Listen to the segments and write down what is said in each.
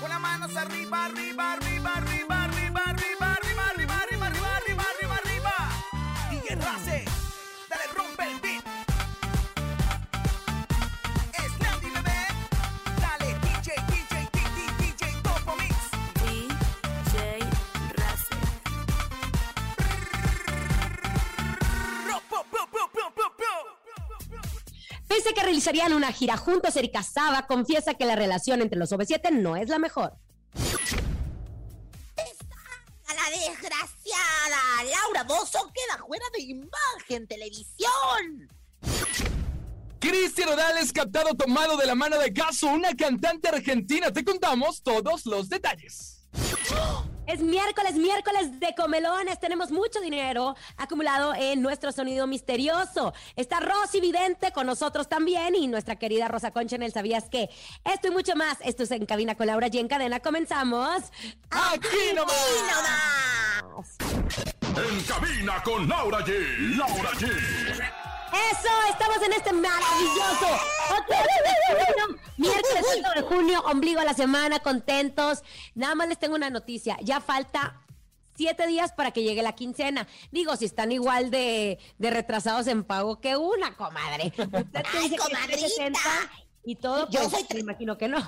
Con las manos arriba, arriba, arriba, arriba, arriba, arriba, arriba, arriba, arriba, arriba, arriba, arriba, arriba. Realizarían una gira juntos, Erika Saba confiesa que la relación entre los OV7 no es la mejor. A la desgraciada Laura Bozo queda fuera de imagen televisión. Cristian Odales captado tomado de la mano de Caso, una cantante argentina. Te contamos todos los detalles. Es miércoles, miércoles de comelones. Tenemos mucho dinero acumulado en nuestro sonido misterioso. Está Rosy Vidente con nosotros también y nuestra querida Rosa Concha en el ¿Sabías qué? Esto y mucho más. Esto es En Cabina con Laura y en Cadena. Comenzamos. Aquí nomás. En cabina con Laura G. Laura G. Eso, estamos en este maravilloso otro miércoles 5 de junio, ombligo a la semana, contentos. Nada más les tengo una noticia, ya falta siete días para que llegue la quincena. Digo, si están igual de, de retrasados en pago que una, comadre. Usted Ay, dice que comadrita. 360 y todo, Yo pues, soy me imagino que no.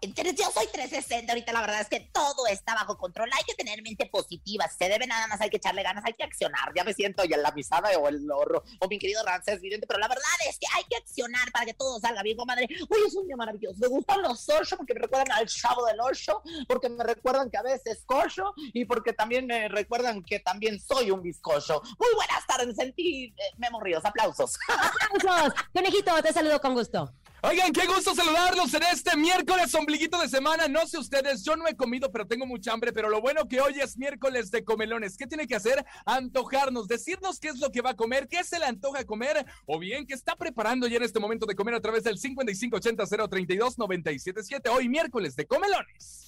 Yo soy 360, ahorita la verdad es que todo está bajo control. Hay que tener mente positiva. Si se debe nada más, hay que echarle ganas, hay que accionar. Ya me siento ya la misada o el lorro, o mi querido Ramsés Vidente, pero la verdad es que hay que accionar para que todo salga bien, comadre. Hoy es un día maravilloso. Me gustan los ocho porque me recuerdan al chavo del ocho, porque me recuerdan que a veces cocho y porque también me recuerdan que también soy un bizcocho. Muy buenas tardes, sentí eh, Memo Ríos, aplausos. ¡Aplausos! Conejito, te saludo con gusto. Oigan, qué gusto saludarlos en este miércoles ombliguito de semana. No sé ustedes, yo no he comido, pero tengo mucha hambre. Pero lo bueno que hoy es miércoles de comelones. ¿Qué tiene que hacer? Antojarnos, decirnos qué es lo que va a comer, qué se le antoja comer, o bien qué está preparando ya en este momento de comer a través del 5580-032-977. Hoy miércoles de comelones.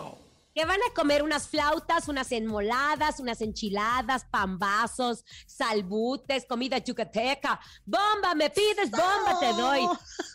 Que van a comer unas flautas, unas enmoladas, unas enchiladas, pambazos, salbutes, comida yucateca. ¡Bomba! ¿Me pides? ¡Bomba te doy!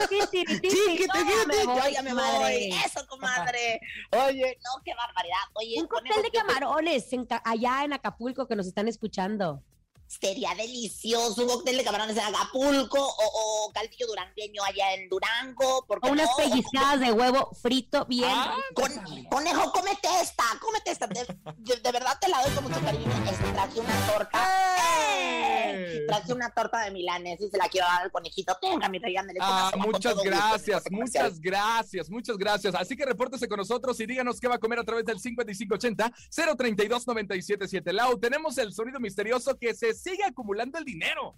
Sí, sí, sí, sí, Chiquito, ¿cómo me chiquito, voy, yo ya me voy. Eso, comadre. Oye, no, qué barbaridad. Oye, Un cóctel de camarones allá en Acapulco que nos están escuchando. Sería delicioso un cóctel de camarones en Acapulco o, o caldillo durangueño allá en Durango. porque O unas no? pellizcadas de huevo frito bien. Ah, Con- conejo, cómete esta, cómete esta. De, de- de verdad te la doy con mucho cariño. Es, traje una torta. ¡Eh! Traje una torta de milanes y se la quiero dar al conejito. Tenga, mi rey, ándale, Ah, muchas gusto, gracias, muchas gracias, muchas gracias. Así que repórtese con nosotros y díganos qué va a comer a través del 5580-032-977. Lau, tenemos el sonido misterioso que se sigue acumulando el dinero.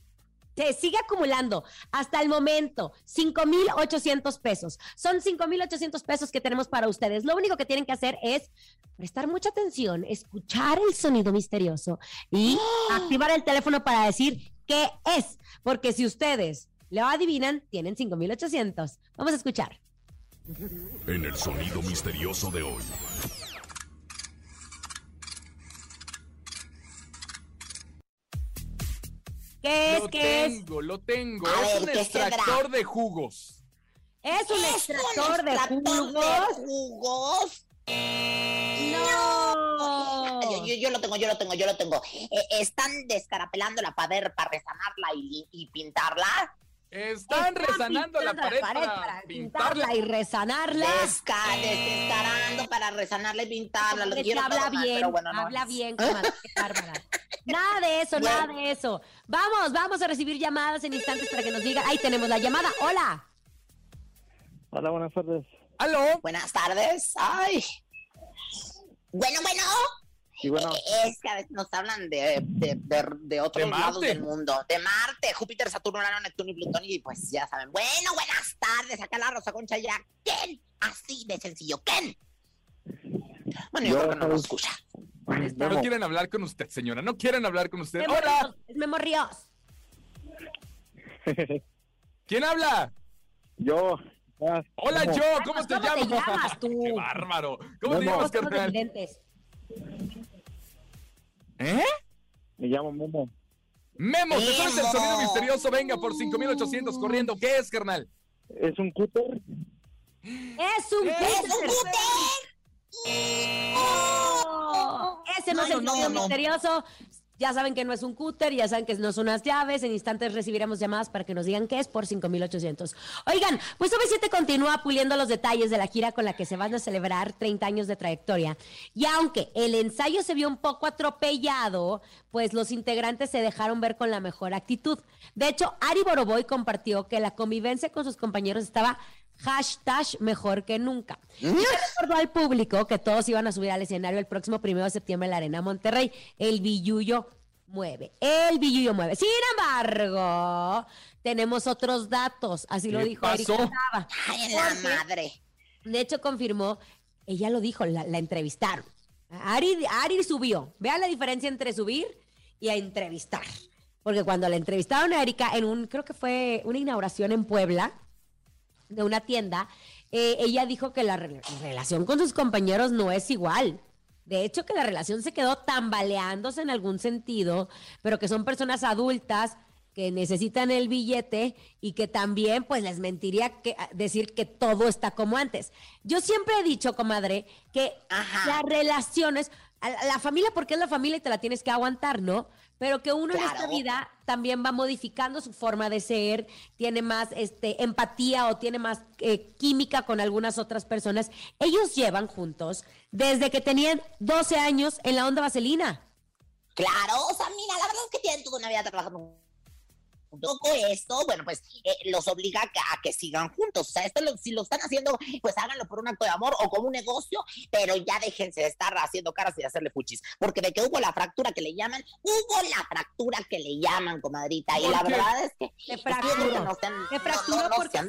Se sigue acumulando hasta el momento 5,800 pesos. Son 5,800 pesos que tenemos para ustedes. Lo único que tienen que hacer es prestar mucha atención, escuchar el sonido misterioso y activar el teléfono para decir qué es. Porque si ustedes lo adivinan, tienen 5,800. Vamos a escuchar. En el sonido misterioso de hoy. ¿Qué es? Lo ¿Qué es? tengo, lo tengo. A es ver, un extractor de jugos. ¿Es un ¿Es extractor de extractor de jugos? jugos? No. Yo, yo- yo lo tengo, yo lo tengo, yo lo tengo. Eh, ¿Están descarapelando la pared para resanarla y, y pintarla? Están resanando la pared, para, pintarla. pintarla y resanarla. Desca, descarando para resanarla y pintarla. Lo quiero habla bien, pero bueno, no. habla bien, comadre, bárbara. Nada de eso, Bueno. nada de eso. Vamos, vamos a recibir llamadas en instantes para que nos digan. Ahí tenemos la llamada. Hola. Hola, buenas tardes. ¿Aló? Buenas tardes. Ay. Bueno, bueno. Y bueno, Eh, Es que a veces nos hablan de, de, de, de otros De lados del mundo. De Marte, Júpiter, Saturno, Urano, Neptuno y Plutón. Y pues ya saben. Bueno, buenas tardes. Acá la Rosa Concha ya. ¿Quién? Así de sencillo. ¿Quién? Bueno, yo Yo creo que no nos escucha. No Memo, quieren hablar con usted, señora. No quieren hablar con usted. Memo ¡Hola! Ríos, Es Memo Ríos. ¿Quién habla? yo. ah, Hola, yo. ¿Cómo te ¿Cómo te llamas? llamas tú? ¡Qué bárbaro! ¿Cómo te Memo. llamas, Somos carnal? ¿Eh? Me llamo Memo. Memo, ¿te sabes el sonido misterioso? Venga, por 5800 corriendo. ¿Qué es, carnal? ¿Es un cúter? Es un ¡Es cúter. un Oh, Ese no, No, es el no, sonido no. misterioso. Ya saben que no es un cúter, ya saben que no son unas llaves. En instantes recibiremos llamadas para que nos digan qué es por 5800. Oigan, pues OV7 continúa puliendo los detalles de la gira con la que se van a celebrar 30 años de trayectoria. Y aunque el ensayo se vio un poco atropellado, pues los integrantes se dejaron ver con la mejor actitud. De hecho, Ari Boroboy compartió que la convivencia con sus compañeros estaba hashtag mejor que nunca. Y le recordó al público que todos iban a subir al escenario el próximo primero de septiembre en la Arena Monterrey. El Billullo mueve. El Billullo mueve. Sin embargo, tenemos otros datos. Así lo ¿Qué dijo Erika? Saba. Ay, la Porque, madre. De hecho, confirmó, ella lo dijo, la, la entrevistaron. Ari, Ari subió. Vean la diferencia entre subir y a entrevistar. Porque cuando la entrevistaron a Erika en un, creo que fue una inauguración en Puebla, de una tienda, eh, ella dijo que la re- relación con sus compañeros no es igual. De hecho, que la relación se quedó tambaleándose en algún sentido, pero que son personas adultas que necesitan el billete y que también, pues, les mentiría que, decir que todo está como antes. Yo siempre he dicho, comadre, que Ajá. las relaciones, a la, la familia, porque es la familia y te la tienes que aguantar, ¿no? Pero que uno en esta vida también va modificando su forma de ser, tiene más este, empatía o tiene más eh, química con algunas otras personas. Ellos llevan juntos desde que tenían 12 años en la onda vaselina. Claro, o sea, mira, la verdad es que tienen toda una vida trabajando un poco esto, bueno, pues eh, los obliga a que, a que sigan juntos. O sea, esto lo- si lo están haciendo, pues háganlo por un acto de amor o como un negocio, pero ya déjense de estar haciendo caras y de hacerle fuchis. Porque de que hubo la fractura que le llaman, hubo la fractura que le llaman, comadrita. Y ¿Por la qué? verdad es que. Que fracturó. no no- fracturó no- porque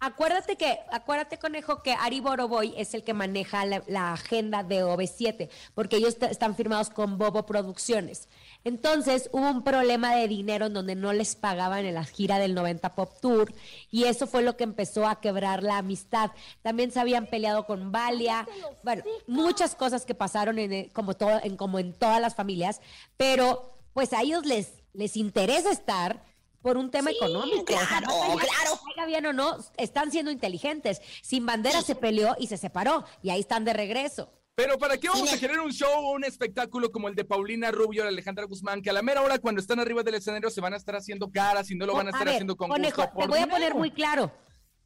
acuérdate que, acuérdate conejo que Ari Boroboy es el que maneja la, la agenda de OV7, porque ellos están firmados con Bobo Producciones. Entonces hubo un problema de dinero en donde no les pagaban en la gira del 90 Pop Tour y eso fue lo que empezó a quebrar la amistad. También se habían peleado con Valia, bueno, muchas cosas que pasaron en, el- como todo, en, como en todas las familias, pero pues a ellos les, les interesa estar por un tema Sí, económico. O sea, claro, de que claro. caiga bien o no, están siendo inteligentes. Sin bandera se peleó y se separó y ahí están de regreso. Pero ¿para qué vamos a querer un show o un espectáculo como el de Paulina Rubio y Alejandra Guzmán, que a la mera hora cuando están arriba del escenario se van a estar haciendo caras y no lo van a estar ver, haciendo con conejo, gusto? te por voy a poner muy claro.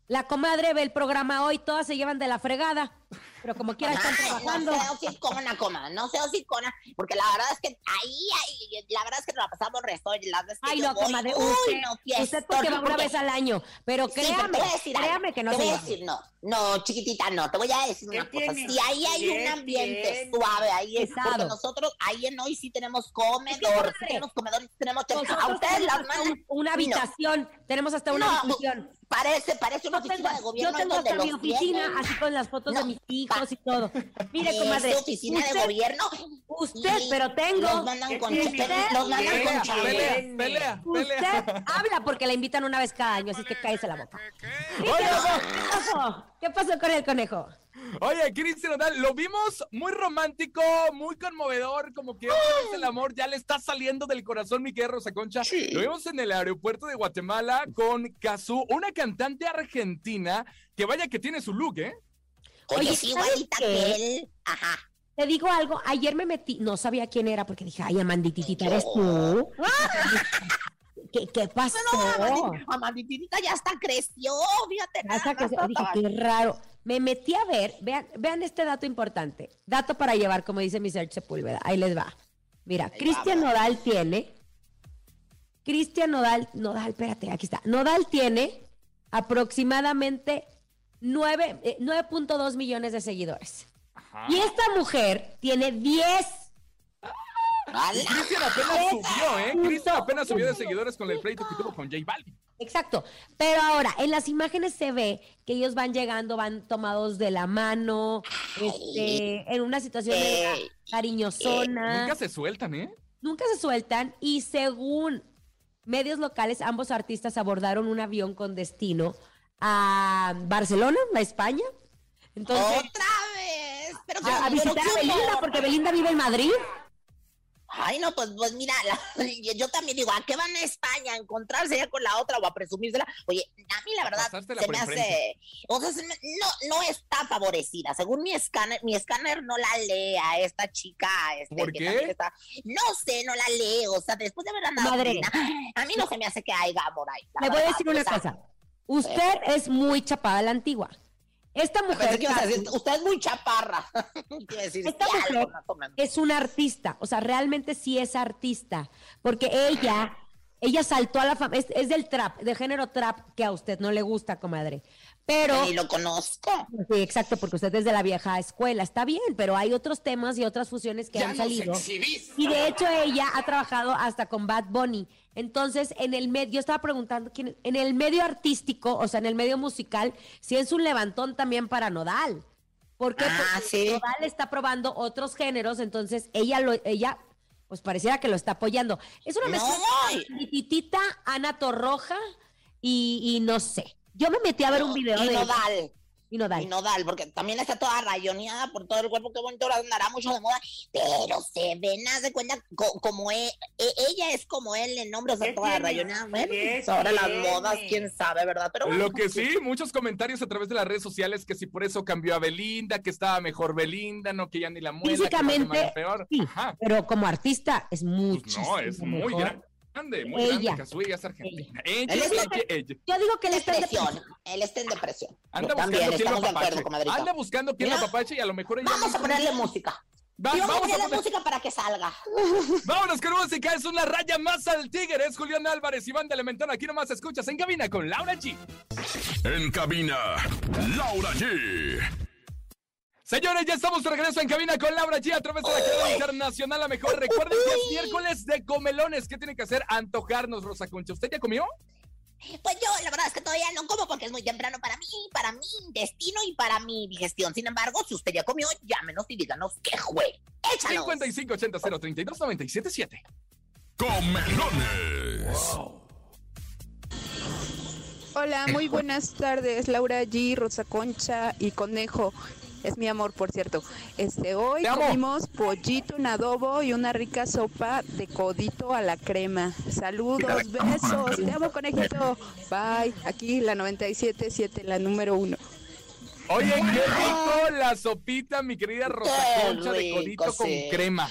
La comadre ve el programa hoy, todas se llevan de la fregada, pero como quiera están trabajando. No sea hocicona, coma, no sea hocicona, porque la verdad es que ahí, ahí la verdad es que nos la pasamos resto y las veces que Ay, yo no, voy, comadre, uy, usted, no, usted porque va una porque- vez al año, pero Sí, pero créame, algo. créame que no te voy a decir, no, no, chiquitita, no, te voy a decir una cosa. Si ahí hay un ambiente suave, ahí es porque nosotros, ahí en hoy sí tenemos comedor, comadre, sí tenemos comedor, sí tenemos. A ustedes las mandan un- una no. habitación, tenemos hasta una No, habitación. Parece, parece una oficina tengo, de gobierno yo tengo hasta mi oficina, así con las fotos No. de mis hijos y todo. Mire, Es comadre, oficina de gobierno. Usted, y pero tengo. Los mandan con, Usted- los mandan con Pelea, chale. pelea, pelea, Usted habla porque la invitan una vez cada año, así que cállese la boca. ¿Qué pasó? ¿Qué pasó con el conejo? Oye, Cristian Nodal, lo vimos muy romántico, muy conmovedor, como que vez el amor ya le está saliendo del corazón, mi querida Rosa Concha. Lo vimos en el aeropuerto de Guatemala con Kazú, una cantante argentina que vaya que tiene su look, ¿eh? Oye, Oye, sí, ¿sabes igualita él. Ajá. Te digo algo, ayer me metí, no sabía quién era porque dije, ay, Amandititita, ¿eres tú? ¿Qué, qué pasó? No, Amanditita ya hasta creció, fíjate. Hasta nada. dije, qué raro. Me metí a ver, vean, vean este dato importante. Dato para llevar, como dice mi Serge Sepúlveda. Ahí les va. Mira, Cristian Nodal tiene. Cristian Nodal, Nodal, espérate, aquí está. Nodal tiene aproximadamente nueve, eh, 9.2 millones de seguidores. Ajá. Y esta mujer tiene 10. Cristian apenas subió, ¿eh? Cristian apenas subió de seguidores con el pleito que tuvo con J Balvin. Exacto. Pero ahora, en las imágenes se ve que ellos van llegando, van tomados de la mano, este, en una situación de Ey. cariñosona. Nunca se sueltan, ¿eh? nunca se sueltan y según medios locales, ambos artistas abordaron un avión con destino a Barcelona, a España. Entonces, ¡Otra vez! Pero, a, a visitar a Belinda, porque Belinda vive en Madrid. Ay, no, pues, pues mira, la- yo, también digo, ¿a qué van a España? ¿A encontrarse ya con la otra o a presumírsela? Oye, a mí la verdad se me hace, o sea, se me- no, no está favorecida. Según mi escáner, mi escáner no la lee a esta chica. Este, ¿Por que qué? también está- no sé, no la lee. O sea, después de haber andado Madre. a mí no se me hace que haya amor ahí. Le voy a decir o una sea, cosa. Usted es muy chapada a la antigua. Esta mujer decir, usted es muy chaparra. Decir, Esta mujer es una artista, o sea, realmente sí es artista, porque ella, ella saltó a la fama, es, es del trap, de género trap, que a usted no le gusta, comadre. Pero, Ni lo conozco. sí, exacto, porque usted es de la vieja escuela, está bien, pero hay otros temas y otras fusiones que han salido. Y de hecho ella ha trabajado hasta con Bad Bunny. Entonces, en el medio, yo estaba preguntando, ¿quién- en el medio artístico, o sea, en el medio musical, si es un levantón también para Nodal. ¿Por qué? Ah, Porque sí. Nodal está probando otros géneros, entonces ella lo, ella, pues pareciera que lo está apoyando. Es una No, mezcla de Titita, Ana Torroja y, y no sé. Yo me metí a ver un video y de Nodal. y Nodal. Y Nodal, porque también está toda rayoneada por todo el cuerpo, qué bonito, ahora andará mucho de moda, pero se ven, haz de cuenta, co- como e- e- ella es como él en nombre, o sea, toda rayoneada. Bueno, pues ahora las modas, quién sabe, ¿verdad? Pero bueno, Lo que sí, muchos comentarios a través de las redes sociales que si por eso cambió a Belinda, que estaba mejor Belinda, no que ya ni la muela, que Físicamente, en peor. sí, Ajá. pero como artista es Pues mucho. no, es muy grande, muy Ella. grande. Kazuya ya es argentina. Ella, Él es ella, de- ella. Yo digo que él está en depresión, él está en depresión. Anda Yo también, buscando quién lo acuerdo, apapache. Anda buscando quién lo apapache y a lo mejor ella Vamos a ponerle música. Va- vamos a poner- música para que salga. Vámonos con música, es una raya más al tigre. Es Julián Álvarez, Iván de Elementón. Aquí nomás escuchas en cabina con Laura G. En cabina, Laura G. Señores, ya estamos de regreso en cabina con Laura G a través de la cadena internacional. La mejor, recuerden que es miércoles de comelones. ¿Qué tiene que hacer? Antojarnos, Rosa Concha. ¿Usted ya comió? Pues yo, la verdad es que todavía no como porque es muy temprano para mí, para mi intestino y para mi digestión. Sin embargo, si usted ya comió, llámenos y díganos qué fue. Échanos. 5580 032 977. Comelones. Hola, muy buenas tardes, Laura G, Rosa Concha y Conejo. Es mi amor, por cierto. Este, hoy comimos pollito en adobo y una rica sopa de codito a la crema. Saludos, besos. Te amo, conejito. Bye. Aquí la 97.7, la número uno. Oye, qué rico la sopita, mi querida Rosa Concha, de codito con crema.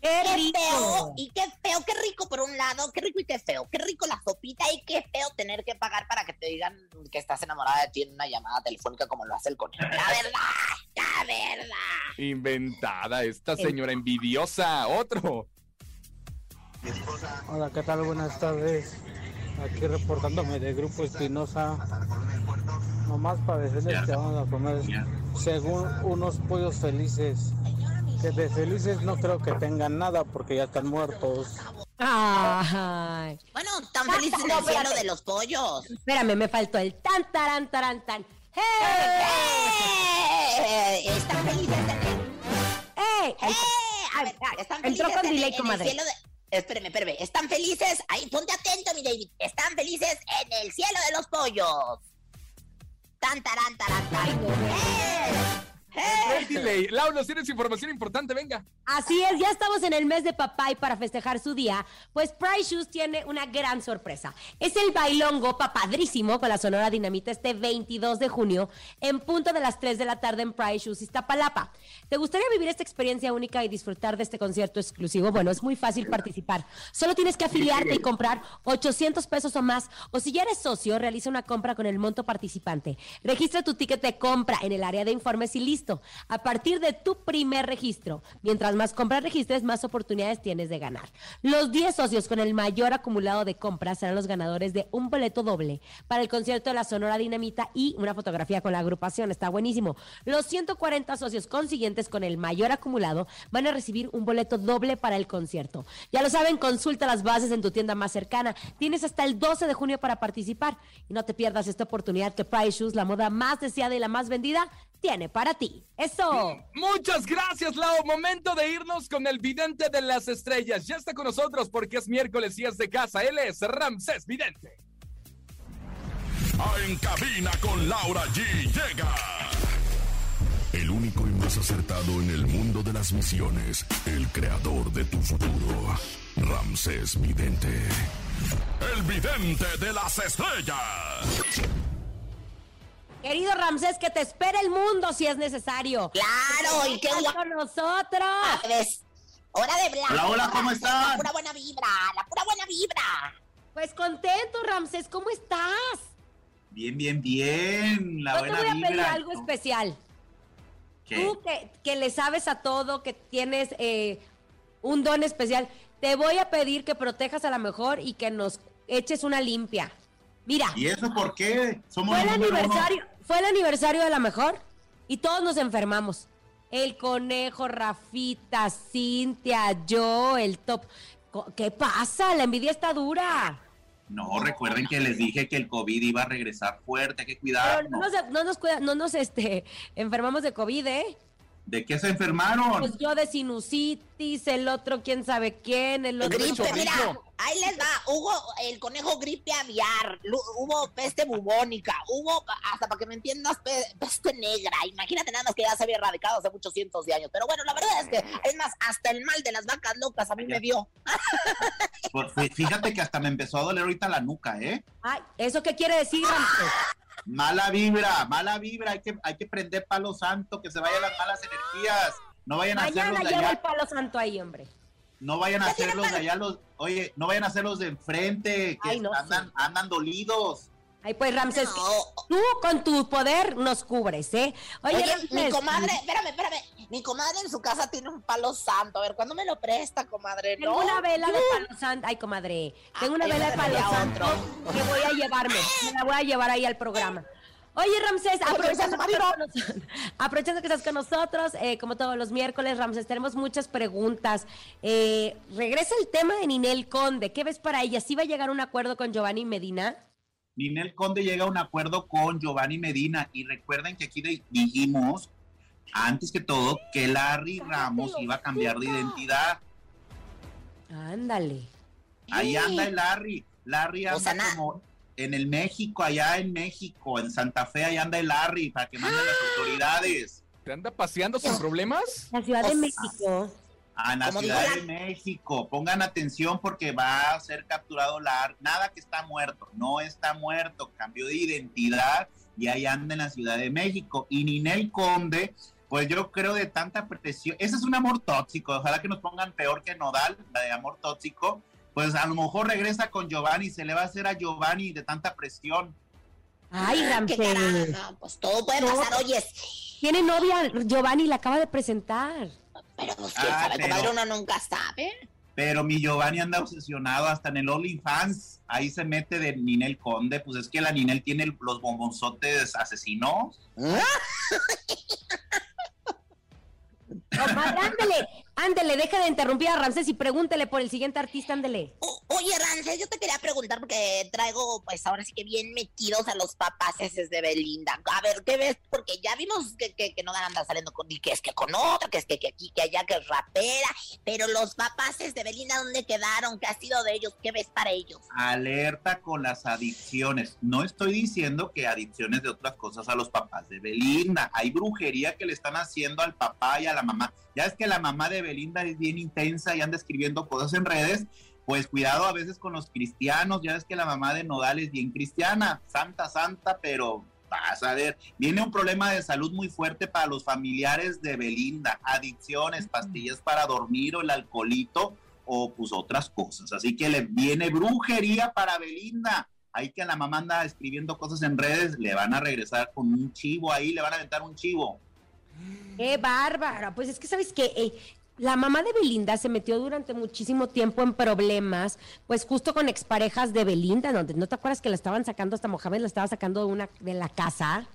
¡Qué Qué feo y qué feo, qué rico por un lado, qué rico y qué feo, qué rico la sopita y qué feo tener que pagar para que te digan que estás enamorada de ti en una llamada telefónica como lo hace el conejo. La verdad, la verdad. Inventada, esta señora envidiosa. Otro. Hola, ¿qué tal? Buenas tardes. Aquí reportándome de Grupo Espinosa. Nomás para decirles que vamos a comer según unos pollos felices. Que de felices no creo que tengan nada porque ya están muertos. Ay. Bueno, tan feliz en No, el cielo de los pollos. Espérame, me faltó el tan, taran, taran, tan. ¡Hey! eh, están felices en el... ¡Eh! ¡Eh! A ver, están Entró felices con en, delay, en el comadre. cielo de... Espérame, espérame. Están felices. Ahí, ponte atento, mi David. Están felices en el cielo de los pollos. Tan, tarán, tarán, tan. ¡Eh! ¡Eh! Hey, delay. Lau, nos tienes información importante, venga. Así es, ya estamos en el mes de papá y para festejar su día, pues Price Shoes tiene una gran sorpresa. Es el bailongo papadrísimo con la Sonora Dinamita este 22 de junio en punto de las 3 de la tarde en Price Shoes Iztapalapa. ¿Te gustaría vivir esta experiencia única y disfrutar de este concierto exclusivo? Bueno, es muy fácil participar. Solo tienes que afiliarte y comprar 800 pesos o más o si ya eres socio, realiza una compra con el monto participante. Registra tu ticket de compra en el área de informes y listo. A partir de tu primer registro, mientras más compras registres, más oportunidades tienes de ganar. Los 10 socios con el mayor acumulado de compras serán los ganadores de un boleto doble para el concierto de la Sonora Dinamita y una fotografía con la agrupación. Está buenísimo. Los 140 socios consiguientes con el mayor acumulado van a recibir un boleto doble para el concierto. Ya lo saben, consulta las bases en tu tienda más cercana. Tienes hasta el 12 de junio para participar y no te pierdas esta oportunidad que Price Shoes, la moda más deseada y la más vendida, tiene para ti. Eso. Muchas gracias, Lau. Momento de irnos con el vidente de las estrellas. Ya está con nosotros porque es miércoles y es de casa. Él es Ramsés Vidente. En cabina con Laura G. Llega. El único y más acertado en el mundo de las misiones. El creador de tu futuro. Ramsés Vidente. El vidente de las estrellas. Querido Ramsés, que te espere el mundo si es necesario. Claro, y qué Estás guapo. con nosotros. ¿Ves? Hora de hablar. Hola, hola, ¿cómo La están? pura buena vibra, la pura buena vibra. Pues contento, Ramsés, ¿cómo estás? Bien, bien, bien. La Yo te buena voy a pedir vibra. algo especial. ¿Qué? Tú que, que le sabes a todo, que tienes eh, un don especial, te voy a pedir que protejas a la mejor y que nos eches una limpia. Mira, ¿Y eso por qué? Somos fue el uno. Fue el aniversario de la mejor y todos nos enfermamos. El conejo, Rafita, Cintia, yo, el top. ¿Qué pasa? La envidia está dura. No, recuerden que les dije que el COVID iba a regresar fuerte, hay que Pero cuidarnos. no nos, no nos, cuida- no nos este, enfermamos de COVID, ¿eh? ¿De qué se enfermaron? Pues yo de sinusitis, el otro quién sabe quién, el otro... Gripe, mira, ahí les va. Hubo el conejo gripe aviar, hubo peste bubónica, hubo, hasta para que me entiendas, pe- peste negra. Imagínate nada más que ya se había erradicado hace muchos cientos de años. Pero bueno, la verdad es que, es más, hasta el mal de las vacas locas a mí me dio. Pues, fí- fíjate que hasta me empezó a doler ahorita la nuca, ¿eh? Ay, ¿eso qué quiere decir, Ramsés? Mala vibra, mala vibra. Hay que, hay que prender palo santo, que se vayan las malas energías. No vayan a hacer Mañana los de llevo el allá. palo santo ahí, hombre. No vayan a Ya hacer tienen los de allá, los, oye, no vayan a hacer los de enfrente, que Ay, no, andan, andan dolidos. Ay, pues, Ramsés, No. tú con tu poder nos cubres, ¿eh? Oye, Oye, Ramsés, mi comadre, espérame, espérame. Mi comadre en su casa tiene un palo santo. A ver, ¿cuándo me lo presta, comadre? Tengo No. una vela de palo santo. Ay, comadre. Tengo una Ay, vela de palo santo otro. que voy a llevarme. Me la voy a llevar ahí al programa. Oye, Ramsés, aprovechando que, estás con nos- aprovechando que estás con nosotros, eh, como todos los miércoles, Ramsés, tenemos muchas preguntas. Eh, regresa el tema de Ninel Conde. ¿Qué ves para ella? ¿Sí va a llegar a un acuerdo con Giovanni Medina? Ninel Conde llega a un acuerdo con Giovanni Medina y recuerden que aquí dijimos, antes que todo, que Larry Ramos iba a cambiar de identidad. Ándale. Ahí anda el Larry. Larry anda como en el México, allá en México, en Santa Fe, ahí anda el Larry para que manden las autoridades. ¿Te anda paseando sin problemas? La Ciudad de México. A la Ciudad de México. Pongan atención porque va a ser capturado Larry. Nada que está muerto, no está muerto, cambió de identidad y ahí anda en la Ciudad de México. Y Ninel Conde, pues yo creo de tanta presión. Ese es un amor tóxico. Ojalá que nos pongan peor que Nodal, la de amor tóxico. Pues a lo mejor regresa con Giovanni, se le va a hacer a Giovanni de tanta presión. Ay, ¿Qué Ramsés. carajo? Pues todo puede No. pasar, oye. Tiene novia, Giovanni la acaba de presentar. Pero pues quién Ah, sabe, pero- uno nunca sabe. Pero mi Giovanni anda obsesionado hasta en el OnlyFans. Ahí se mete de Ninel Conde. Pues es que la Ninel tiene los bombonzotes asesinos. Comadre, ándele, ándele, deja de interrumpir a Ramsés y pregúntele por el siguiente artista, ándele. Oye, Rances, yo te quería preguntar porque traigo, pues ahora sí que bien metidos a los papaces de Belinda. A ver, ¿qué ves? Porque ya vimos que, que, que no anda saliendo con, y que es que con otra, que es que, que aquí, que allá, que es rapera. Pero los papaces de Belinda, ¿dónde quedaron? ¿Qué ha sido de ellos? ¿Qué ves para ellos? Alerta con las adicciones. No estoy diciendo que adicciones de otras cosas a los papás de Belinda. Hay brujería que le están haciendo al papá y a la mamá. Ya es que la mamá de Belinda es bien intensa y anda escribiendo cosas en redes pues cuidado a veces con los cristianos, ya ves que la mamá de Nodal es bien cristiana, santa, santa, pero vas a ver, viene un problema de salud muy fuerte para los familiares de Belinda, adicciones, pastillas para dormir o el alcoholito o pues otras cosas, así que le viene brujería para Belinda. Hay que la mamá anda escribiendo cosas en redes, le van a regresar con un chivo ahí, le van a aventar un chivo. ¡Qué bárbara! Pues es que, ¿sabes qué? Eh, la mamá de Belinda se metió durante muchísimo tiempo en problemas, pues justo con exparejas de Belinda, donde no te acuerdas que la estaban sacando, hasta Mohamed la estaba sacando de una de la casa.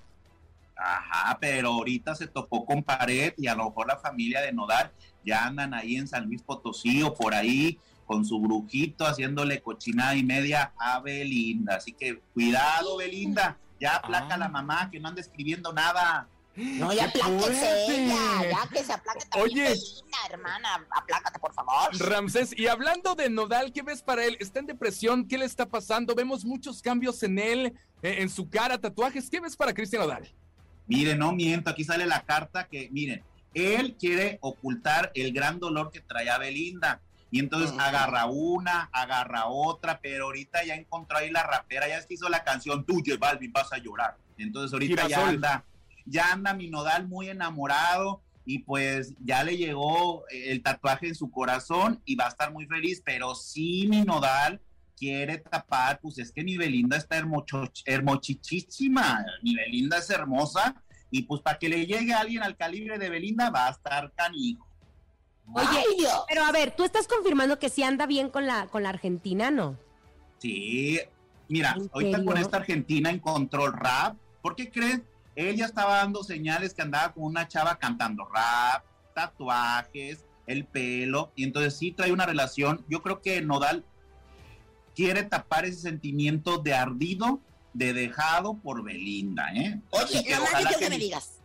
Ajá, pero ahorita se topó con pared y a lo mejor la familia de Nodal ya andan ahí en San Luis Potosí o por ahí con su brujito haciéndole cochinada y media a Belinda. Así que cuidado, Belinda, ya aplaca a la mamá que no anda escribiendo nada. No, ya apláquese ella, ya que se aplaque también Oye. Hermana, aplácate, por favor. Ramsés, y hablando de Nodal, ¿qué ves para él? ¿Está en depresión? ¿Qué le está pasando? Vemos muchos cambios en él, eh, en su cara, tatuajes. ¿Qué ves para Cristian Nodal? Miren, no miento, aquí sale la carta que, miren, él quiere ocultar el gran dolor que traía Belinda. Y entonces agarra una, agarra otra, pero ahorita ya encontró ahí la rapera, ya es que hizo la canción Tuye, Balvin, vas a llorar. Entonces ahorita ya anda, ya anda mi nodal muy enamorado y pues ya le llegó el tatuaje en su corazón y va a estar muy feliz, pero sí mi nodal quiere tapar, pues es que mi Belinda está hermochichísima, mi Belinda es hermosa y pues para que le llegue a alguien al calibre de Belinda va a estar canijo. Oye, pero a ver, tú estás confirmando que sí anda bien con la, con la Argentina, ¿no? Sí, mira, ¿En ahorita serio? con esta Argentina encontró el rap. ¿Por qué crees? Ella estaba dando señales que andaba con una chava cantando rap, tatuajes, el pelo, y entonces sí trae una relación. Yo creo que Nodal quiere tapar ese sentimiento de ardido, de dejado por Belinda, ¿eh? Oye, que ojalá que que me digas.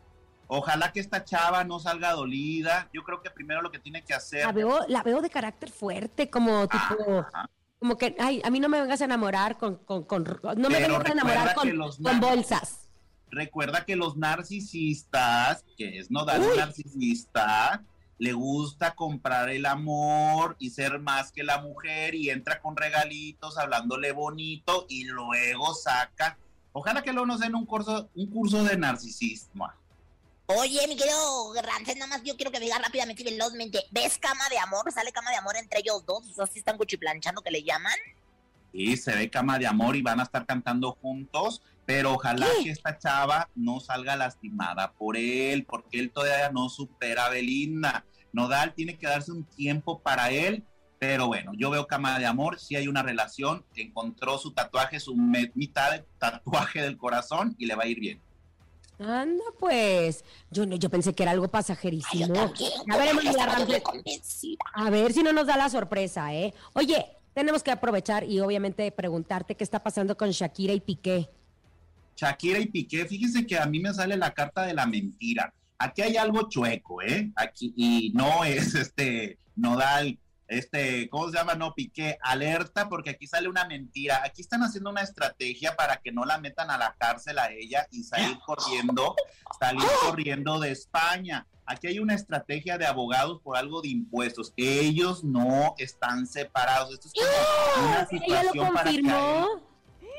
Ojalá que esta chava no salga dolida. Yo creo que primero lo que tiene que hacer. La veo, la veo de carácter fuerte, como tipo, Ajá. como que, ay, a mí no me vengas a enamorar con, con, con no me Pero vengas a enamorar con, los con bolsas. Recuerda que los narcisistas, que es Nodal un narcisista, le gusta comprar el amor y ser más que la mujer y entra con regalitos hablándole bonito y luego saca. Ojalá que luego nos den un curso, un curso de narcisismo. Oye, mi querido Rancés, nada más yo quiero que me digas rápidamente y velozmente. ¿Ves cama de amor? ¿Sale cama de amor entre ellos dos? O sea, ¿sí están cuchiplanchando que le llaman? Y se ve cama de amor y van a estar cantando juntos, pero ojalá ¿Qué? que esta chava no salga lastimada por él, porque él todavía no supera a Belinda. Nodal tiene que darse un tiempo para él, pero bueno, yo veo cama de amor, si hay una relación, encontró su tatuaje, su mitad de tatuaje del corazón y le va a ir bien. Anda, pues. Yo no, yo pensé que era algo Ay, yo pasajerísimo. también. Ver. A ver si no nos da la sorpresa, ¿eh? Oye, tenemos que aprovechar y obviamente preguntarte qué está pasando con Shakira y Piqué. Shakira y Piqué, fíjense que a mí me sale la carta de la mentira. Aquí hay algo chueco, ¿eh? Aquí, y no es este Nodal, este, ¿cómo se llama? No, Piqué, alerta, porque aquí sale una mentira. Aquí están haciendo una estrategia para que no la metan a la cárcel a ella y salir corriendo, salir corriendo de España. Aquí hay una estrategia de abogados por algo de impuestos. Ellos no están separados. Esto es como una ¡Ella lo situación para que?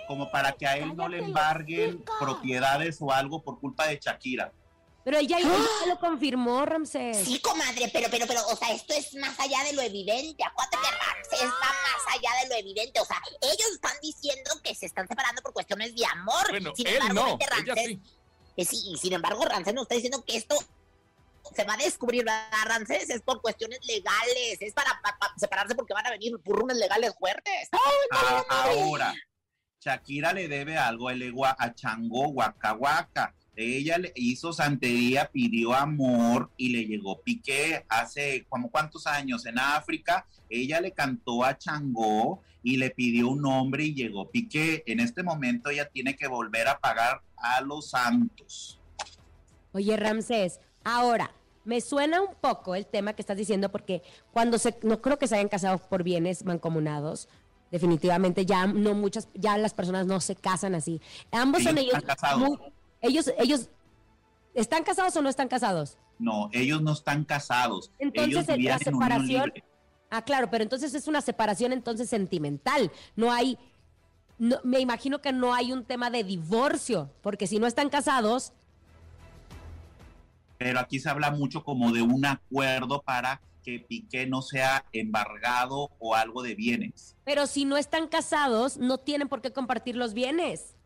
Como para que a él no le embarguen propiedades o algo por culpa de Shakira. Pero ella, ella ya lo confirmó, Ramsés. Sí, comadre, pero, pero, pero, o sea, esto es más allá de lo evidente. Acuérdate que Ramsés está más allá de lo evidente. O sea, ellos están diciendo que se están separando por cuestiones de amor. Bueno, sin él embargo, no, Ramsés, sí. eh, sí, y sin embargo, Rancés nos está diciendo que esto se va a descubrir, ¿verdad, Rancés? Es por cuestiones legales, es para, pa- pa- separarse porque van a venir purrunes legales fuertes. A- ahora, Shakira le debe algo el a Chango Waka. Ella le hizo santería, pidió amor y le llegó Piqué hace como cuántos años en África. Ella le cantó a Changó y le pidió un nombre y llegó Piqué. En este momento ella tiene que volver a pagar a los santos. Oye, Ramsés, ahora, me suena un poco el tema que estás diciendo porque cuando se, no creo que se hayan casado por bienes mancomunados, definitivamente ya no muchas, ya las personas no se casan así. Ambos son Ellos ellos, están casados. muy- ellos, ellos, ¿están casados o no están casados? No, ellos no están casados. Entonces, ellos la separación-. Ah, claro, pero entonces es una separación entonces sentimental. No hay, no, me imagino que no hay un tema de divorcio, porque si no están casados, pero aquí se habla mucho como de un acuerdo para que Piqué no sea embargado o algo de bienes. pero si no están casados, no tienen por qué compartir los bienes.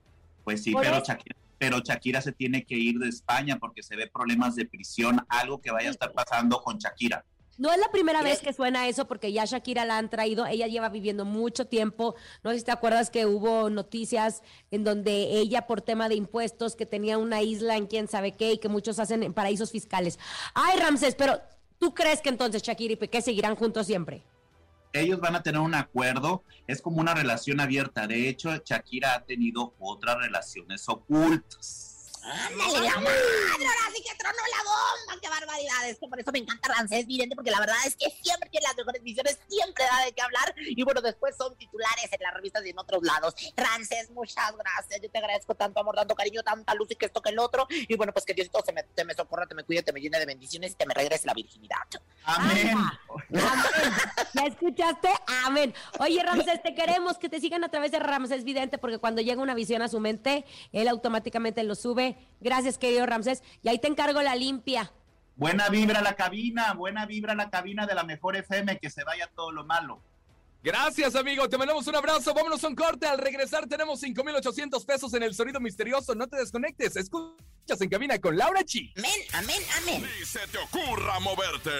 Pues sí, Shakira, pero Shakira se tiene que ir de España porque se ve problemas de prisión, algo que vaya a estar pasando con Shakira. No es la primera vez que suena eso porque ya Shakira la han traído, ella lleva viviendo mucho tiempo, no sé si te acuerdas que hubo noticias en donde ella por tema de impuestos que tenía una isla en quién sabe qué y que muchos hacen en paraísos fiscales. Ay, Ramses, pero ¿tú crees que entonces Shakira y Piqué seguirán juntos siempre? Ellos van a tener un acuerdo, es como una relación abierta. De hecho, Shakira ha tenido otras relaciones ocultas. ¡Ándale, la madre! Ahora sí que tronó la bomba. ¡Qué barbaridad! Es que por eso me encanta Rancés Vidente, porque la verdad es que siempre tiene las mejores visiones, siempre da de qué hablar. Y bueno, después son titulares en las revistas y en otros lados. Rancés, muchas gracias. Yo te agradezco tanto amor, tanto cariño, tanta luz y que esto que el otro. Y bueno, pues que Diosito se me, te me socorra, te me cuide, te me llene de bendiciones y te me regrese la virginidad. Amén. Amén. ¿Ya escuchaste? Amén. Oye, Ramsés, te queremos que te sigan a través de Ramsés Vidente, porque cuando llega una visión a su mente, él automáticamente lo sube. Gracias, querido Ramsés. Y ahí te encargo la limpia. Buena vibra a la cabina, buena vibra a la cabina de la mejor FM, que se vaya todo lo malo. Gracias, amigo. Te mandamos un abrazo. Vámonos a un corte. Al regresar tenemos 5,800 pesos en el sonido misterioso. No te desconectes. Escuchas en cabina con Laura Chi. Amén, amén, amén. Ni se te ocurra moverte.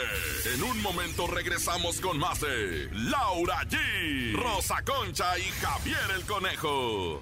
En un momento regresamos con más de Laura G, Rosa Concha y Javier el Conejo.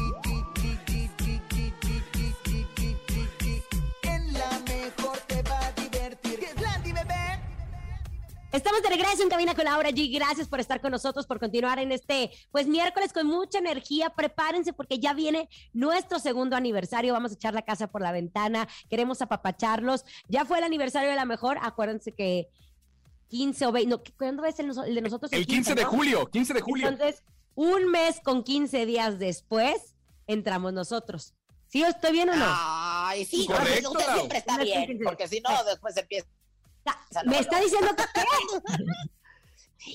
Estamos de regreso en Cabina con Laura G. Gracias por estar con nosotros, por continuar en este, pues miércoles con mucha energía. Prepárense porque ya viene nuestro segundo aniversario. Vamos a echar la casa por la ventana. Queremos apapacharlos. Ya fue el aniversario de la mejor. Acuérdense que 15 o 20, no, ¿cuándo es el, el de nosotros? El 15 de ¿no? julio, 15 de julio. Entonces, un mes con 15 días después, entramos nosotros. ¿Sí estoy bien o no? Ay, sí, Correcto, usted siempre está bien, porque si no, después empieza. ¿Me está diciendo que qué?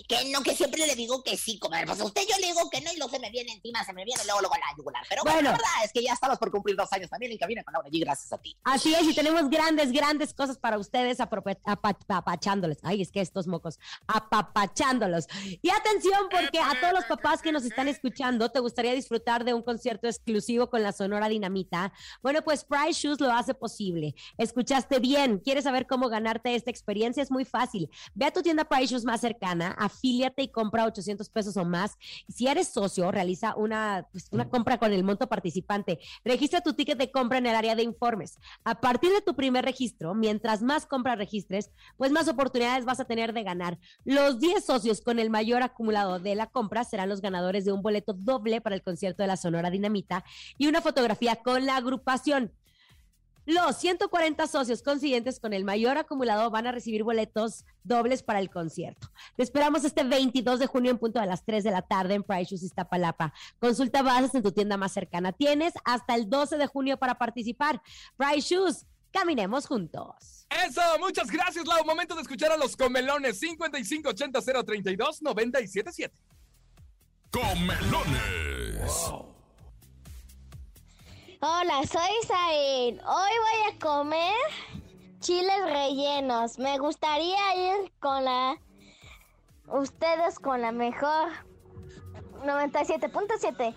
Que no, que siempre le digo que sí, comer. Pues a usted yo le digo que no y luego se me viene encima, se me viene luego, luego la yugular. Pero bueno, Bueno. la verdad es que ya estamos por cumplir dos años también en cabina con Laura G, gracias a ti. Así es, y tenemos grandes, grandes cosas para ustedes apapachándoles. Ay, es que estos mocos, apapachándolos. Y atención, porque a todos los papás que nos están escuchando, ¿te gustaría disfrutar de un concierto exclusivo con la Sonora Dinamita? Bueno, pues Price Shoes lo hace posible. Escuchaste bien. ¿Quieres saber cómo ganarte esta experiencia? Es muy fácil. Ve a tu tienda Price Shoes más cercana, afíliate y compra 800 pesos o más. Si eres socio, realiza una, pues, una compra con el monto participante. Registra tu ticket de compra en el área de informes. A partir de tu primer registro, mientras más compras registres, pues más oportunidades vas a tener de ganar. Los 10 socios con el mayor acumulado de la compra serán los ganadores de un boleto doble para el concierto de la Sonora Dinamita y una fotografía con la agrupación. Los 140 socios consiguientes con el mayor acumulado van a recibir boletos dobles para el concierto. Te esperamos este 22 de junio en punto a las 3 de la tarde en Price Shoes Iztapalapa. Consulta bases en tu tienda más cercana. Tienes hasta el 12 de junio para participar. Price Shoes, caminemos juntos. Eso, muchas gracias, Lau. Momento de escuchar a los comelones 5580 032 977. Comelones. Hola, soy Zain. Hoy voy a comer chiles rellenos. Me gustaría ir con la... Ustedes con la mejor 97.7.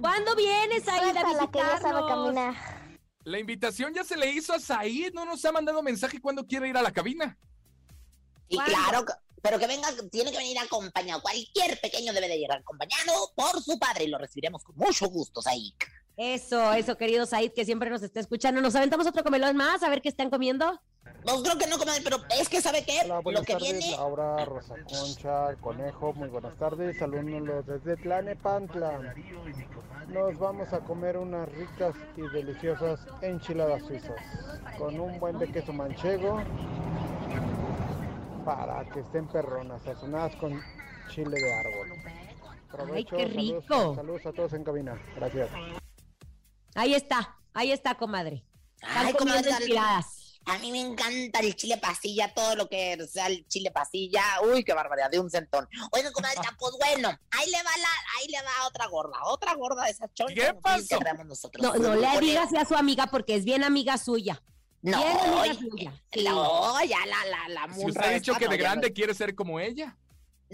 ¿Cuándo vienes a ir a la que ya sabe visitarnos? caminar. La invitación ya se le hizo a Said. No nos ha mandado mensaje cuando quiere ir a la cabina. Y claro, pero que venga, tiene que venir acompañado. Cualquier pequeño debe de llegar acompañado por su padre y lo recibiremos con mucho gusto, Said. Eso, eso, querido Said, que siempre nos está escuchando. ¿Nos aventamos otro comelón más? A ver qué están comiendo. No creo que no, comadre, pero es que ¿sabe qué? Hola, Lo que tardes, viene... Laura, Rosa Concha, Conejo, muy buenas tardes, saludos desde Tlanepantla. Nos vamos a comer unas ricas y deliciosas enchiladas suizas, con un buen de queso manchego, para que estén perronas, sazonadas con chile de árbol. Provecho, qué saludos- rico. Saludos, a todos en cabina, gracias. Ahí está, ahí está, comadre. Están Ay, comiendo comadre, enchiladas. A mí me encanta el chile pasilla, todo lo que sea el chile pasilla. Uy, qué barbaridad, de un centón. Oigan, comadre, pues bueno, ahí le va la, ahí le va otra gorda, otra gorda de esa choncha. ¿Qué pasó? nosotros. No, no le digas a su amiga porque es bien amiga suya. No, bien amiga oye, suya. Sí. no, ya la, la, la Si usted ha dicho esta, que no, de grande quiere ser como ella.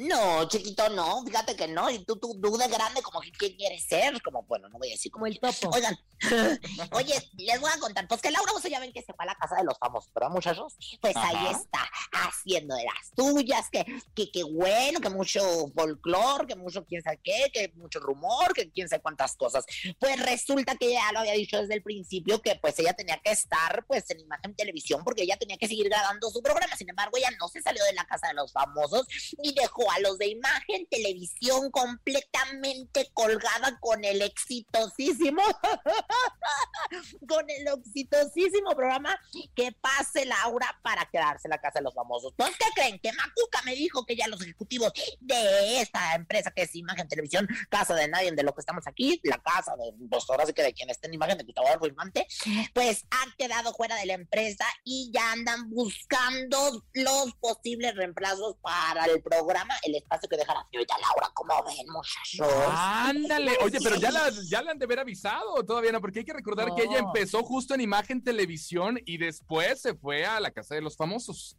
No, chiquito, no, fíjate que no. Y tú, tú, tú de grande, como que ¿qué quieres ser? Como, bueno, no voy a decir Como el topo. Oigan, oye, les voy a contar, pues que Laura Bozo ya ven que se fue a la casa de los famosos, ¿verdad, muchachos? Pues ahí está, haciendo de las tuyas, que, que, que bueno, que mucho folclore, que mucho quién sabe qué, que mucho rumor, que quién sabe cuántas cosas. Pues resulta que ya lo había dicho desde el principio, que pues ella tenía que estar pues en imagen televisión, porque ella tenía que seguir grabando su programa. Sin embargo, ella no se salió de la casa de los famosos y dejó a los de imagen televisión completamente colgada con el exitosísimo con el exitosísimo programa que pase Laura para quedarse en la casa de los famosos. Pues, ¿qué creen? Que Macuca me dijo que ya los ejecutivos de esta empresa que es Imagen Televisión, casa de nadie, de lo que estamos aquí, la casa de dos horas que de quien esté en imagen de Gustavo Infante, pues han quedado fuera de la empresa y ya andan buscando los posibles reemplazos para el programa, el espacio que deja la señorita Laura, como ven, muchachos. Ándale. Oye, pero ya la, ya la han de haber avisado todavía no, porque hay que recordar que ella empezó justo en imagen televisión y después se fue a la casa de los famosos.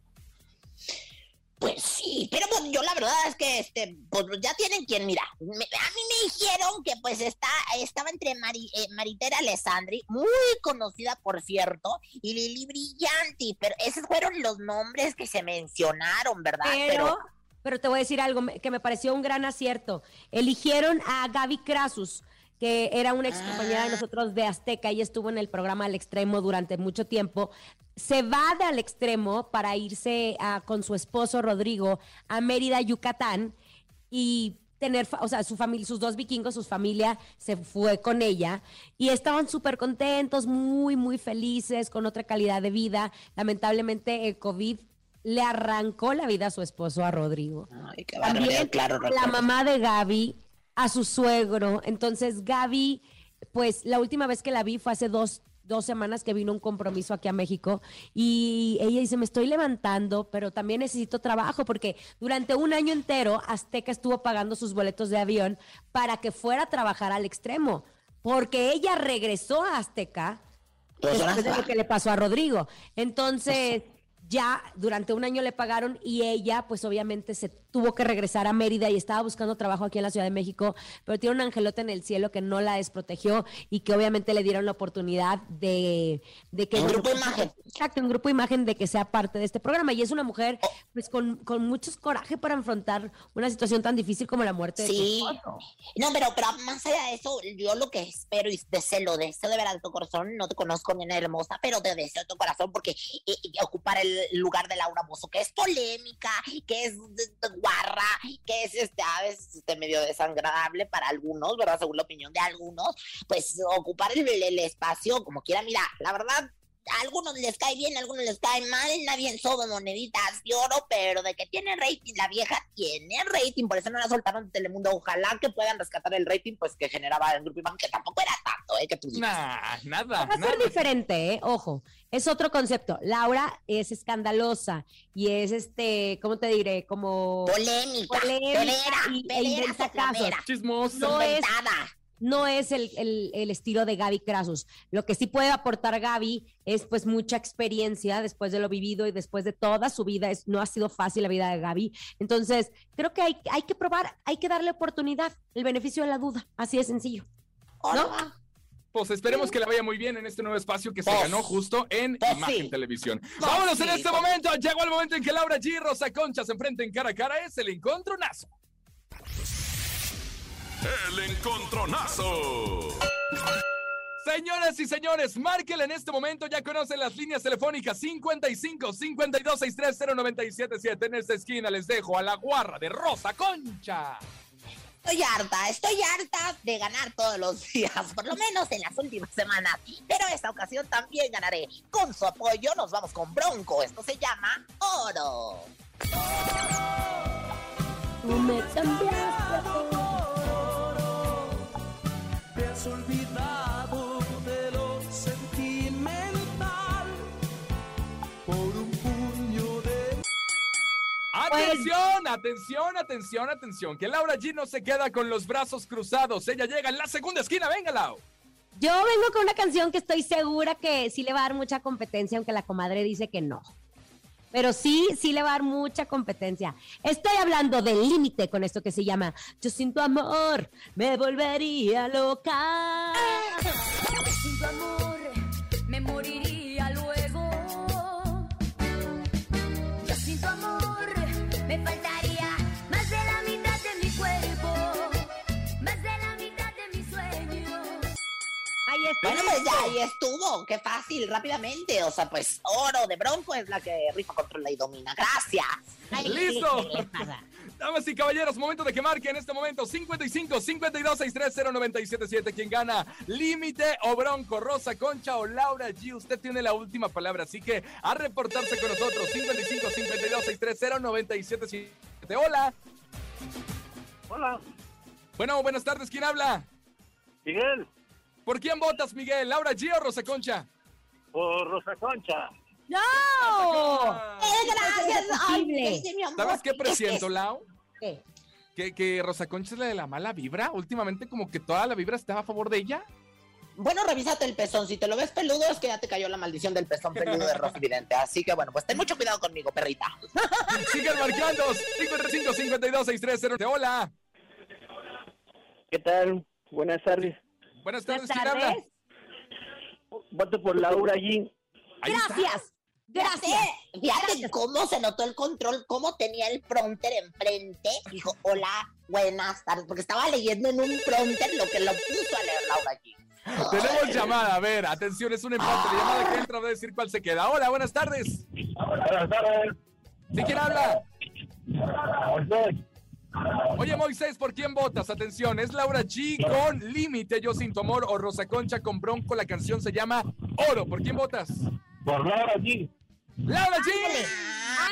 Pues sí, pero pues yo la verdad es que este, pues ya tienen quien, mira, me- a mí me dijeron que pues está, estaba entre Mari, eh, Maritera Alessandri, muy conocida por cierto, y Lili Brillanti, pero esos fueron los nombres que se mencionaron, ¿verdad? Pero, pero te voy a decir algo que me pareció un gran acierto. Eligieron a Gaby Krasus, que era una ex compañera de Ah. nosotros de Azteca y estuvo en el programa Al Extremo durante mucho tiempo. Se va de Al Extremo para irse a- con su esposo Rodrigo a Mérida, Yucatán, y tener, o sea, su familia, sus dos vikingos, su familia se fue con ella y estaban súper contentos, muy, muy felices, con otra calidad de vida. Lamentablemente el COVID le arrancó la vida a su esposo, a Rodrigo. Ay, qué También claro, la recuerdo. mamá de Gaby a su suegro. Entonces Gaby, pues la última vez que la vi fue hace dos, dos semanas que vino un compromiso aquí a México y ella dice, me estoy levantando, pero también necesito trabajo porque durante un año entero Azteca estuvo pagando sus boletos de avión para que fuera a trabajar al extremo, porque ella regresó a Azteca Pues después de lo que le pasó a Rodrigo. Entonces, ya durante un año le pagaron y ella, pues obviamente se tuvo que regresar a Mérida y estaba buscando trabajo aquí en la Ciudad de México, pero tiene un angelote en el cielo que no la desprotegió y que obviamente le dieron la oportunidad de, de que... Un grupo pues, imagen. Exacto, un grupo imagen de que sea parte de este programa. Y es una mujer, pues, con, con mucho coraje para enfrentar una situación tan difícil como la muerte de Sí. No, pero, pero más allá de eso, yo lo que espero y deseo, lo deseo de verdad de tu corazón, no te conozco, nena hermosa, pero te deseo de tu corazón porque eh, eh, ocupar el lugar de Laura Bozo, que es polémica, que es de- de guarra, que es este, a veces este, medio desagradable para algunos, ¿verdad? Según la opinión de algunos, pues ocupar el, el espacio como quiera, mira, la verdad. A algunos les cae bien, a algunos les cae mal, nadie sobe moneditas de oro, pero de que tiene rating, la vieja tiene rating, por eso no la soltaron de Telemundo. Ojalá que puedan rescatar el rating, pues que generaba el grupo Imagen, que tampoco era tanto, ¿eh? Que tú dices. Nah, nada, Va a nada. ser diferente, ¿eh? Ojo. Es otro concepto. Laura es escandalosa y es este, ¿cómo te diré? Como Polémica, polémica pedera, y- e inventa casos. soflamera, Chismosa. No es, inventada. No es el, el- el estilo de Gaby Krasus. Lo que sí puede aportar Gaby es pues mucha experiencia después de lo vivido y después de toda su vida. Es, no ha sido fácil la vida de Gaby. Entonces, creo que hay, hay que probar, hay que darle oportunidad, el beneficio de la duda. Así de sencillo. ¿No? Pues esperemos que le vaya muy bien en este nuevo espacio que se Pues, ganó justo en pues Imagen sí. Televisión. Pues Vámonos en este pues. momento. Llegó el momento en que Laura G y Rosa Concha se enfrenten cara a cara. Es el encontronazo. El encontronazo. Señoras y señores, márquenle en este momento. Ya conocen las líneas telefónicas 55 52 63 0977. En esta esquina les dejo a la guarra de Rosa Concha. Estoy harta, estoy harta de ganar todos los días, por lo menos en las últimas semanas. Pero esta ocasión también ganaré. Con su apoyo nos vamos con Bronco. Esto se llama Oro. Tú me cambiaste. Te has olvidado de lo sentimental por un puño de Atención, atención, atención, atención. Que Laura G no se queda con los brazos cruzados. Ella llega en la segunda esquina. Venga, Lau. Yo vengo con una canción que estoy segura que sí le va a dar mucha competencia, aunque la comadre dice que no. Pero sí, sí le va a dar mucha competencia. Estoy hablando del límite con esto que se llama Yo sin tu amor me volvería loca. Sin tu amor Bueno, pues ya ahí estuvo. Qué fácil, rápidamente. O sea, pues Oro de Bronco es la que rico controla y domina. Gracias. Ay, ¡Listo! Damas y caballeros, momento de que marque en este momento 55 52 63 0977 quien gana Límite o Bronco, Rosa Concha o Laura G. Usted tiene la última palabra, así que a reportarse con nosotros 55 52 63 0977. Hola. Hola, Bueno, buenas tardes, ¿quién habla? Miguel, ¿Por quién votas, Miguel? ¿Laura G o Rosa Concha? por Rosa Concha. ¡No! Eh, gracias. Ay, mi amor. ¿Sabes qué presiento, Lau? ¿Qué? Que, que Rosa Concha es la de la mala vibra. Últimamente como que toda la vibra estaba a favor de ella. Bueno, revísate el pezón. Si te lo ves peludo, es que ya te cayó la maldición del pezón peludo de Rosy Vidente. Así que bueno, pues ten mucho cuidado conmigo, perrita. Sigan marcando 55 52 630. Hola. ¿Qué tal? Buenas tardes. Buenas tardes, ¿quién habla? Voto por Laura G. Ahí está. Gracias. Gracias. Fíjate cómo se notó el control, cómo tenía el prompter enfrente. Dijo, hola, buenas tardes, porque estaba leyendo en un prompter lo que lo puso a leer Laura aquí. Tenemos llamada, a ver, atención, es un empate. La llamada que entra va a decir cuál se queda. Hola, buenas tardes. Buenas tardes. ¿Sí quién habla? Moisés. Oye, Moisés, ¿por quién votas? Atención, es Laura G con Límite, Yo Sin Tu Amor o Rosa Concha con Bronco. La canción se llama Oro. ¿Por quién votas? Por Laura G. ¡Laura G!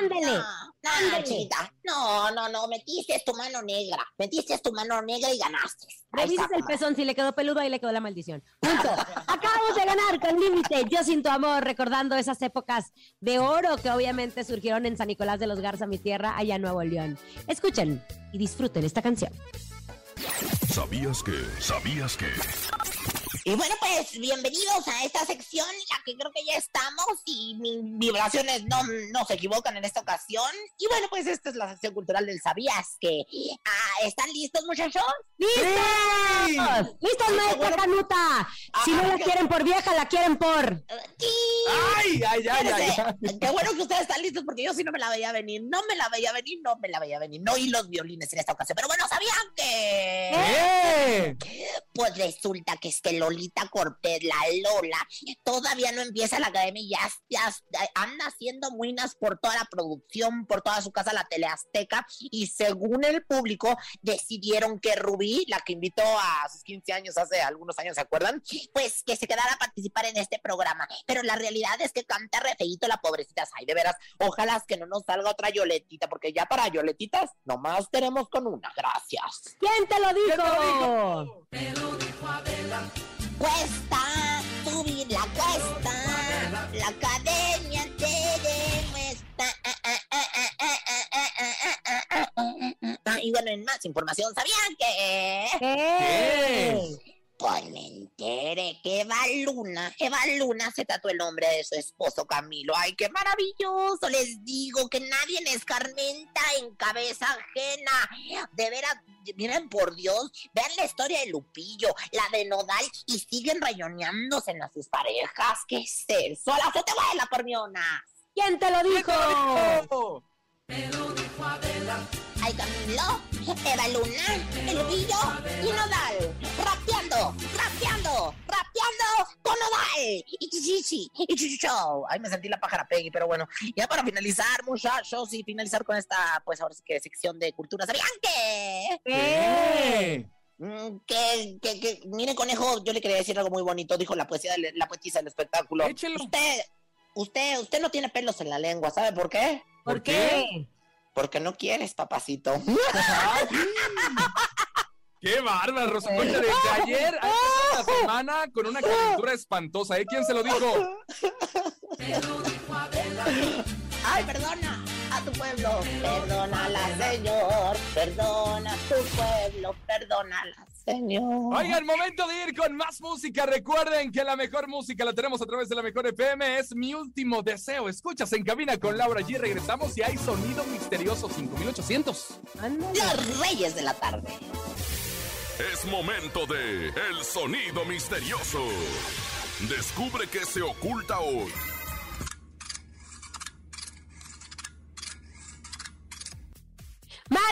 Ándele. No, no, Ándele. chiquita. No, no, no, metiste tu mano negra. Metiste tu mano negra y ganaste. Está, el pezón, si le quedó peludo, ahí le quedó la maldición. Punto. Acabamos de ganar con Límite, Yo Sin Tu Amor, recordando esas épocas de oro que obviamente surgieron en San Nicolás de los Garza, mi tierra, allá en Nuevo León. Escuchen y disfruten esta canción. ¿Sabías que? ¿Sabías que? Y bueno, pues bienvenidos a esta sección en la que creo que ya estamos y mis vibraciones no, no se equivocan en esta ocasión. Y bueno, pues esta es la sección cultural del ¿Sabías que? Ah, ¿Están listos, muchachos? ¡Listos! ¡Listos, maestra Canuta! Si no la quieren por vieja, la quieren por... ¡Sí! ¡Ay, ay, ay, ay! Qué bueno que ustedes están listos porque yo sí no me la veía venir. No me la veía venir, no me la veía venir. No oí los violines en esta ocasión. Pero bueno, ¿sabían que? ¡Eh! Pues resulta que este Lolita Cortés, la Lola, todavía no empieza la academia y ya, ya anda haciendo muinas por toda la producción, por toda su casa, la Teleazteca. Y según el público, decidieron que Rubí, la que invitó a sus 15 años hace algunos años, ¿se acuerdan? Pues que se quedara a participar en este programa. Pero la realidad es que canta re feíto la pobrecita. Ay, de veras, ojalá que no nos salga otra Yoletita, porque ya para Yoletitas nomás tenemos con una. Gracias. ¿Quién te lo ¿Quién te dijo? lo dijo? Cuesta subir la cuesta, la academia te demuestra. Y bueno, en más información, ¿sabían que? ¿Qué? Pues me enteré que Eva Luna, Eva Luna se trató el nombre de su esposo Camilo. Ay, qué maravilloso. Les digo que nadie me escarmenta en cabeza ajena. De veras, miren por Dios, vean la historia de Lupillo, la de Nodal, y siguen rayoneándose en sus parejas. ¿Qué es eso? A la se te vuela por mi ona. ¿Quién te lo dijo? Ay, Camilo, Eva Luna, el y Nodal. Rapeando, rapeando, rapeando con Nodal. Y chichichi, y chichicho. Ay, me sentí la pájara Peggy, pero bueno. Ya para finalizar, muchachos, y finalizar con esta, pues ahora sí que sección de cultura. ¿Sabían qué? ¿Qué? Mm, Que, que, que, mire, conejo, yo le quería decir algo muy bonito, dijo la poesía, la poetisa del espectáculo. Échelo. Usted, usted, usted no tiene pelos en la lengua, ¿sabe por qué? ¿Por qué? Porque no quieres, papacito. ¡Qué bárbara, Rosa! Desde ayer empezado la semana con una calentura espantosa, ¿eh? ¿Quién se lo dijo? Ay, perdona a tu pueblo, perdónala, señor, perdona a tu pueblo, perdónala, señor. Oigan, momento de ir con más música. Recuerden que la mejor música la tenemos a través de la mejor FM. Es mi último deseo. Escuchas en cabina con Laura G. Regresamos y hay sonido misterioso 5800. Los reyes de la tarde. Es momento de El Sonido Misterioso. Descubre qué se oculta hoy.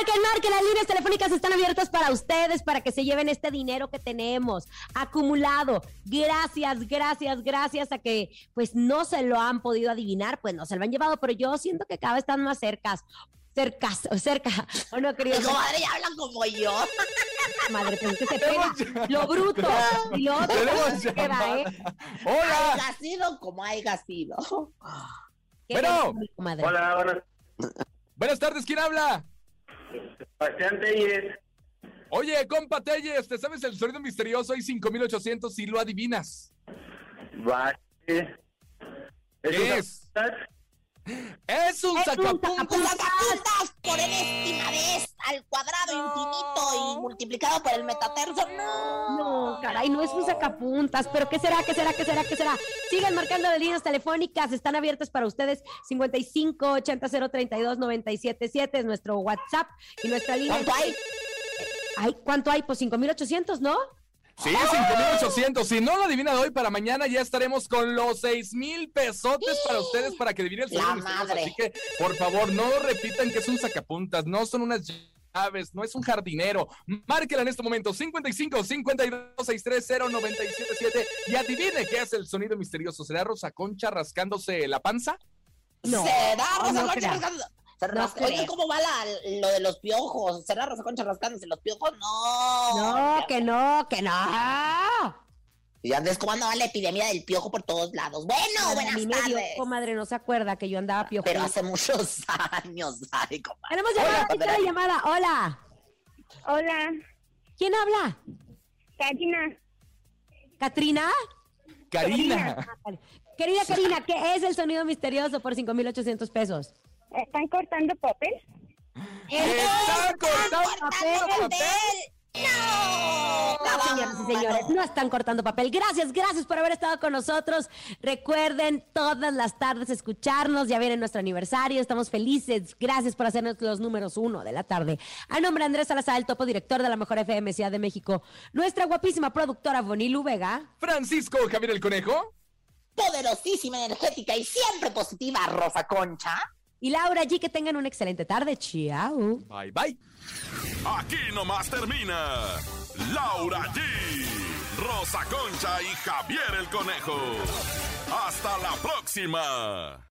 Marquen, marquen, las líneas telefónicas están abiertas para ustedes, para que se lleven este dinero que tenemos acumulado. Gracias, gracias, gracias a que pues no se lo han podido adivinar, pues no se lo han llevado, pero yo siento que cada vez están más cercas. Cercas, cerca, ¿o no, querido? Mi comadre ya hablan como yo. Madre, pues es que se pega lo bruto y lo otro Tenemos se queda, ¿eh? ¡Hola! Haya sido como haya sido. ¿Qué Bueno. Hola, buenas. Buenas tardes, ¿quién habla? Sebastián Telles. Oye, compa Telles, ¿te sabes el sonido misterioso? Hay 5800 si lo adivinas. Va. ¿Qué ¿Qué es? Es Es un sacapuntas. Sacapuntas por enésima vez al cuadrado infinito y multiplicado por el metaterzo. No. No, caray, no es un sacapuntas, pero ¿qué será? ¿Qué será? ¿Qué será? ¿Qué será? Sigan marcando las líneas telefónicas, están abiertas para ustedes. 55 80 032 977 es nuestro WhatsApp y nuestra línea. ¿Cuánto hay? Ay, ¿cuánto hay? Pues 5800, ¿no? Sí, 5800. Si no lo adivinan hoy, para mañana ya estaremos con los 6000 pesotes para ustedes para que adivinen el misterioso. madre. Así que, por favor, no repitan que es un sacapuntas, no son unas llaves, no es un jardinero. Márquela en este momento, 55 52 630 977 y adivine qué es el sonido misterioso. ¿Será Rosa Concha rascándose la panza? No, ¿Será Rosa no Concha creo. rascando? Se No rasca- Oye. ¿cómo va la- lo de los piojos? ¿Será Rosa Concha rascándose los piojos? No. No, que no, que no. Y ya ves cómo andaba la epidemia del piojo por todos lados. Bueno, A buenas dio, tardes. comadre, no se acuerda que yo andaba piojo. Pero hace muchos años, ay, comadre. Tenemos llamada, Hola, la llamada. Hola. Hola, ¿Quién habla? Karina. ¿Catrina? Karina. Querida Karina, ¿qué es el sonido misterioso por 5,800 pesos? ¿Están cortando papel? ¡Está cortando papel! papel! ¡No! No, señoras y señores, no están cortando papel. Gracias, gracias por haber estado con nosotros. Recuerden todas las tardes escucharnos. Ya viene nuestro aniversario. Estamos felices. Gracias por hacernos los números uno de la tarde. A nombre de Andrés Salazar, el topo director de la Mejor FM Ciudad de México. Nuestra guapísima productora Bonilu Vega. Francisco Javier el Conejo. Poderosísima, energética y siempre positiva, Rosa Concha. Y Laura G, que tengan una excelente tarde. Chao. Bye, bye. Aquí nomás termina Laura G, Rosa Concha y Javier el Conejo. Hasta la próxima.